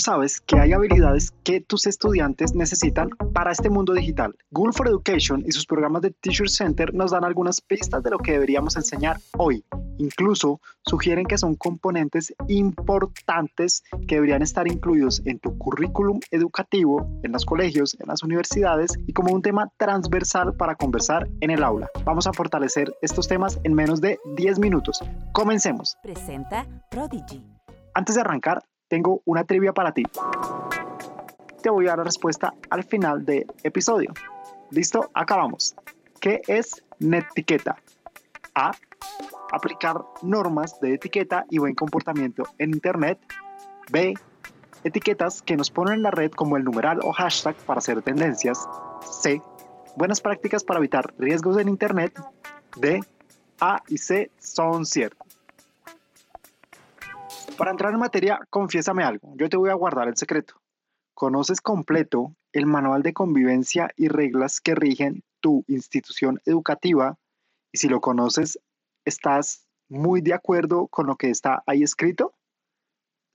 sabes que hay habilidades que tus estudiantes necesitan para este mundo digital. Google for Education y sus programas de Teacher Center nos dan algunas pistas de lo que deberíamos enseñar hoy. Incluso sugieren que son componentes importantes que deberían estar incluidos en tu currículum educativo, en los colegios, en las universidades y como un tema transversal para conversar en el aula. Vamos a fortalecer estos temas en menos de 10 minutos. Comencemos. Presenta Prodigy. Antes de arrancar, tengo una trivia para ti. Te voy a dar la respuesta al final del episodio. ¿Listo? Acabamos. ¿Qué es netiqueta? A. Aplicar normas de etiqueta y buen comportamiento en Internet. B. Etiquetas que nos ponen en la red como el numeral o hashtag para hacer tendencias. C. Buenas prácticas para evitar riesgos en Internet. D. A y C son ciertas. Para entrar en materia, confiésame algo. Yo te voy a guardar el secreto. ¿Conoces completo el manual de convivencia y reglas que rigen tu institución educativa? Y si lo conoces, ¿estás muy de acuerdo con lo que está ahí escrito?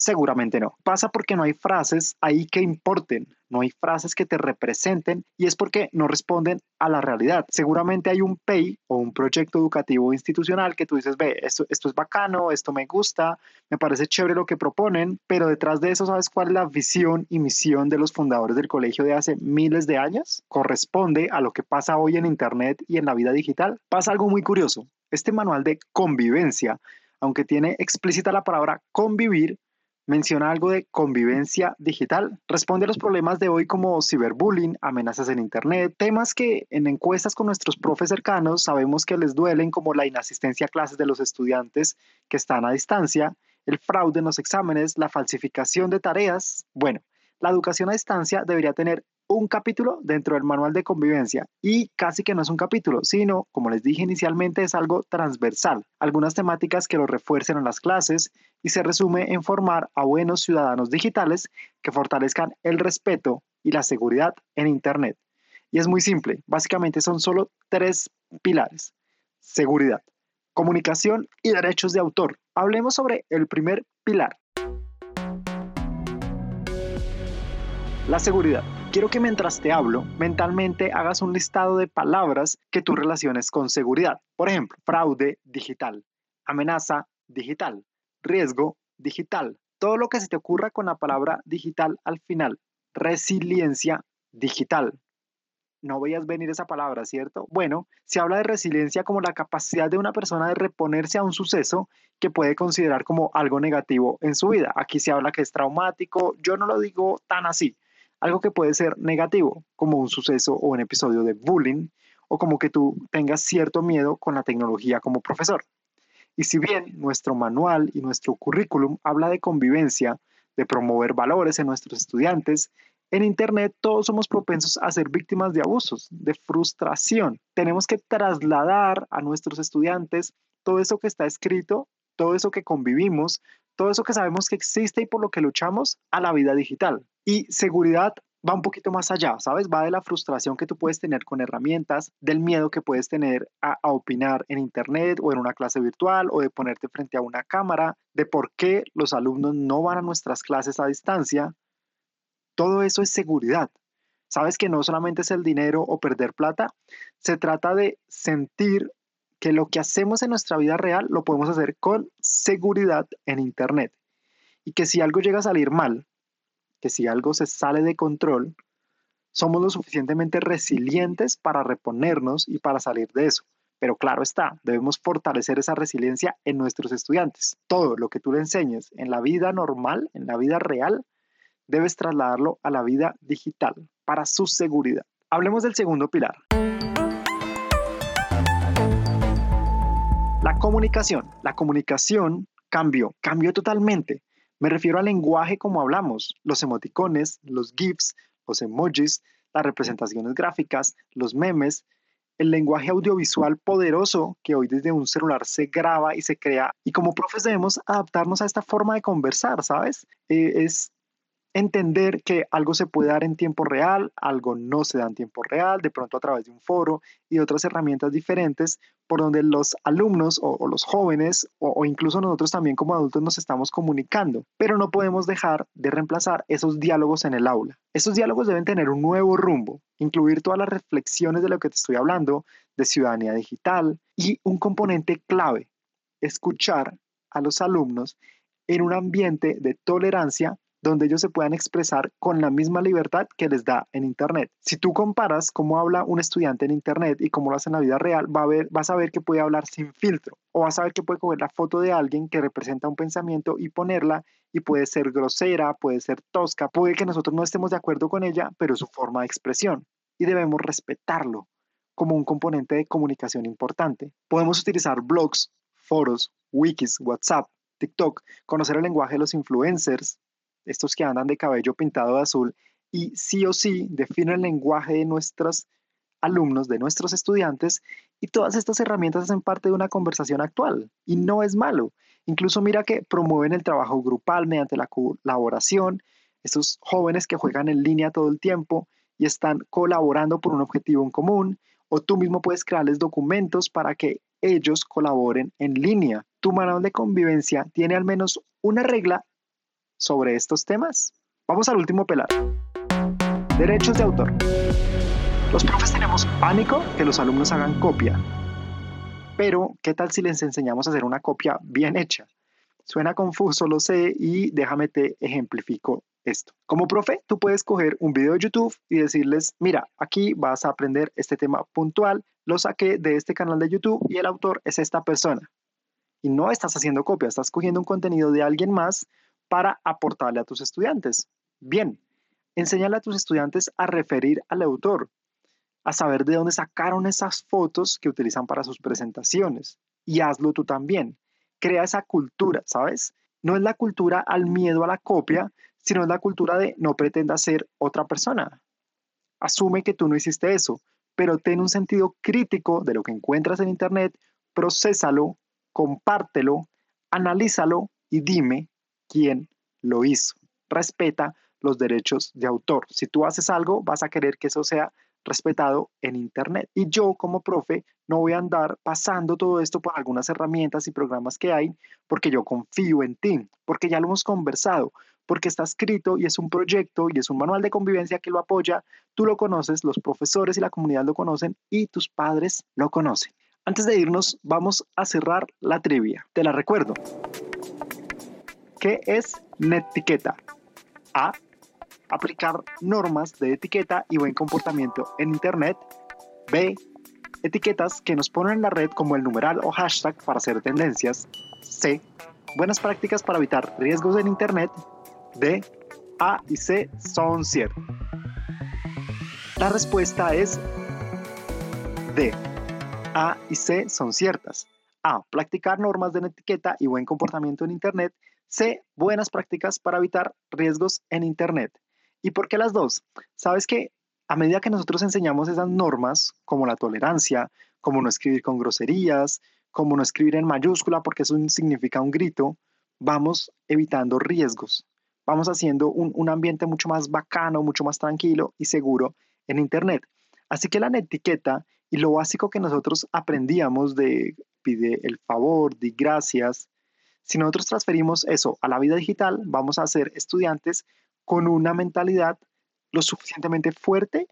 Seguramente no. Pasa porque no hay frases ahí que importen, no hay frases que te representen y es porque no responden a la realidad. Seguramente hay un PEI o un proyecto educativo institucional que tú dices, ve, esto, esto es bacano, esto me gusta, me parece chévere lo que proponen, pero detrás de eso, ¿sabes cuál es la visión y misión de los fundadores del colegio de hace miles de años? Corresponde a lo que pasa hoy en Internet y en la vida digital. Pasa algo muy curioso. Este manual de convivencia, aunque tiene explícita la palabra convivir, menciona algo de convivencia digital. Responde a los problemas de hoy como ciberbullying, amenazas en Internet, temas que en encuestas con nuestros profes cercanos sabemos que les duelen como la inasistencia a clases de los estudiantes que están a distancia, el fraude en los exámenes, la falsificación de tareas. Bueno, la educación a distancia debería tener un capítulo dentro del manual de convivencia y casi que no es un capítulo, sino, como les dije inicialmente, es algo transversal, algunas temáticas que lo refuercen en las clases y se resume en formar a buenos ciudadanos digitales que fortalezcan el respeto y la seguridad en Internet. Y es muy simple, básicamente son solo tres pilares. Seguridad, comunicación y derechos de autor. Hablemos sobre el primer pilar. La seguridad. Quiero que mientras te hablo, mentalmente hagas un listado de palabras que tú relaciones con seguridad. Por ejemplo, fraude digital, amenaza digital, riesgo digital. Todo lo que se te ocurra con la palabra digital al final. Resiliencia digital. No veías venir esa palabra, ¿cierto? Bueno, se habla de resiliencia como la capacidad de una persona de reponerse a un suceso que puede considerar como algo negativo en su vida. Aquí se habla que es traumático. Yo no lo digo tan así algo que puede ser negativo, como un suceso o un episodio de bullying, o como que tú tengas cierto miedo con la tecnología como profesor. Y si bien nuestro manual y nuestro currículum habla de convivencia, de promover valores en nuestros estudiantes, en Internet todos somos propensos a ser víctimas de abusos, de frustración. Tenemos que trasladar a nuestros estudiantes todo eso que está escrito, todo eso que convivimos, todo eso que sabemos que existe y por lo que luchamos a la vida digital. Y seguridad va un poquito más allá, ¿sabes? Va de la frustración que tú puedes tener con herramientas, del miedo que puedes tener a, opinar en Internet o en una clase virtual o de ponerte frente a una cámara, de por qué los alumnos no van a nuestras clases a distancia. Todo eso es seguridad. Sabes que no solamente es el dinero o perder plata, se trata de sentir que lo que hacemos en nuestra vida real lo podemos hacer con seguridad en Internet. Y que si algo llega a salir mal, que si algo se sale de control, somos lo suficientemente resilientes para reponernos y para salir de eso. Pero claro está, debemos fortalecer esa resiliencia en nuestros estudiantes. Todo lo que tú le enseñes en la vida normal, en la vida real, debes trasladarlo a la vida digital para su seguridad. Hablemos del segundo pilar. La comunicación. La comunicación cambió, cambió totalmente. Me refiero al lenguaje como hablamos, los emoticones, los GIFs, los emojis, las representaciones gráficas, los memes, el lenguaje audiovisual poderoso que hoy desde un celular se graba y se crea. Y como profes debemos adaptarnos a esta forma de conversar, ¿sabes? Eh, es entender que algo se puede dar en tiempo real, algo no se da en tiempo real, de pronto a través de un foro y otras herramientas diferentes por donde los alumnos o, los jóvenes o, incluso nosotros también como adultos nos estamos comunicando, pero no podemos dejar de reemplazar esos diálogos en el aula. Esos diálogos deben tener un nuevo rumbo, incluir todas las reflexiones de lo que te estoy hablando, de ciudadanía digital y un componente clave, escuchar a los alumnos en un ambiente de tolerancia donde ellos se puedan expresar con la misma libertad que les da en Internet. Si tú comparas cómo habla un estudiante en Internet y cómo lo hace en la vida real, va a ver, vas a ver que puede hablar sin filtro o vas a ver que puede coger la foto de alguien que representa un pensamiento y ponerla y puede ser grosera, puede ser tosca, puede que nosotros no estemos de acuerdo con ella, pero su forma de expresión y debemos respetarlo como un componente de comunicación importante. Podemos utilizar blogs, foros, wikis, WhatsApp, TikTok, conocer el lenguaje de los influencers, estos que andan de cabello pintado de azul, y sí o sí define el lenguaje de nuestros alumnos, de nuestros estudiantes, y todas estas herramientas hacen parte de una conversación actual, y no es malo. Incluso mira que promueven el trabajo grupal mediante la colaboración, estos jóvenes que juegan en línea todo el tiempo y están colaborando por un objetivo en común, o tú mismo puedes crearles documentos para que ellos colaboren en línea. Tu manual de convivencia tiene al menos una regla sobre estos temas. Vamos al último pilar. Derechos de autor. Los profes tenemos pánico que los alumnos hagan copia. Pero, ¿qué tal si les enseñamos a hacer una copia bien hecha? Suena confuso, lo sé, y déjame te ejemplifico esto. Como profe, tú puedes coger un video de YouTube y decirles, mira, aquí vas a aprender este tema puntual, lo saqué de este canal de YouTube y el autor es esta persona. Y no estás haciendo copia, estás cogiendo un contenido de alguien más para aportarle a tus estudiantes. Bien, enséñale a tus estudiantes a referir al autor, a saber de dónde sacaron esas fotos que utilizan para sus presentaciones. Y hazlo tú también. Crea esa cultura, ¿sabes? No es la cultura al miedo a la copia, sino la cultura de no pretenda ser otra persona. Asume que tú no hiciste eso, pero ten un sentido crítico de lo que encuentras en Internet, procésalo, compártelo, analízalo y dime quién lo hizo. Respeta los derechos de autor. Si tú haces algo, vas a querer que eso sea respetado en Internet. Y yo como profe no voy a andar pasando todo esto por algunas herramientas y programas que hay porque yo confío en ti, porque ya lo hemos conversado, porque está escrito y es un proyecto y es un manual de convivencia que lo apoya, tú lo conoces, los profesores y la comunidad lo conocen y tus padres lo conocen. Antes de irnos, vamos a cerrar la trivia. Te la recuerdo. ¿Qué es netiqueta? A. Aplicar normas de etiqueta y buen comportamiento en Internet. B. Etiquetas que nos ponen en la red como el numeral o hashtag para hacer tendencias. C. Buenas prácticas para evitar riesgos en Internet. D. A y C son ciertas. La respuesta es D. A y C son ciertas. A. Practicar normas de etiqueta y buen comportamiento en Internet. C, buenas prácticas para evitar riesgos en Internet. ¿Y por qué las dos? Sabes que a medida que nosotros enseñamos esas normas, como la tolerancia, como no escribir con groserías, como no escribir en mayúscula porque eso significa un grito, vamos evitando riesgos. Vamos haciendo un, ambiente mucho más bacano, mucho más tranquilo y seguro en Internet. Así que la etiqueta y lo básico que nosotros aprendíamos de pide el favor, di gracias, si nosotros transferimos eso a la vida digital, vamos a ser estudiantes con una mentalidad lo suficientemente fuerte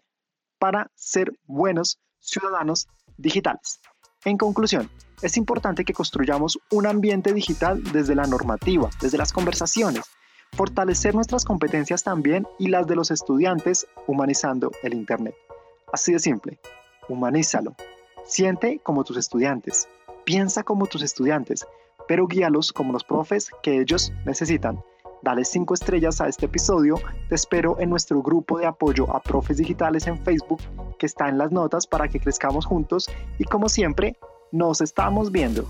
para ser buenos ciudadanos digitales. En conclusión, es importante que construyamos un ambiente digital desde la normativa, desde las conversaciones, fortalecer nuestras competencias también y las de los estudiantes humanizando el Internet. Así de simple, humanízalo. Siente como tus estudiantes, piensa como tus estudiantes, pero guíalos como los profes que ellos necesitan. Dale 5 estrellas a este episodio. Te espero en nuestro grupo de apoyo a profes digitales en Facebook que está en las notas para que crezcamos juntos y como siempre, nos estamos viendo.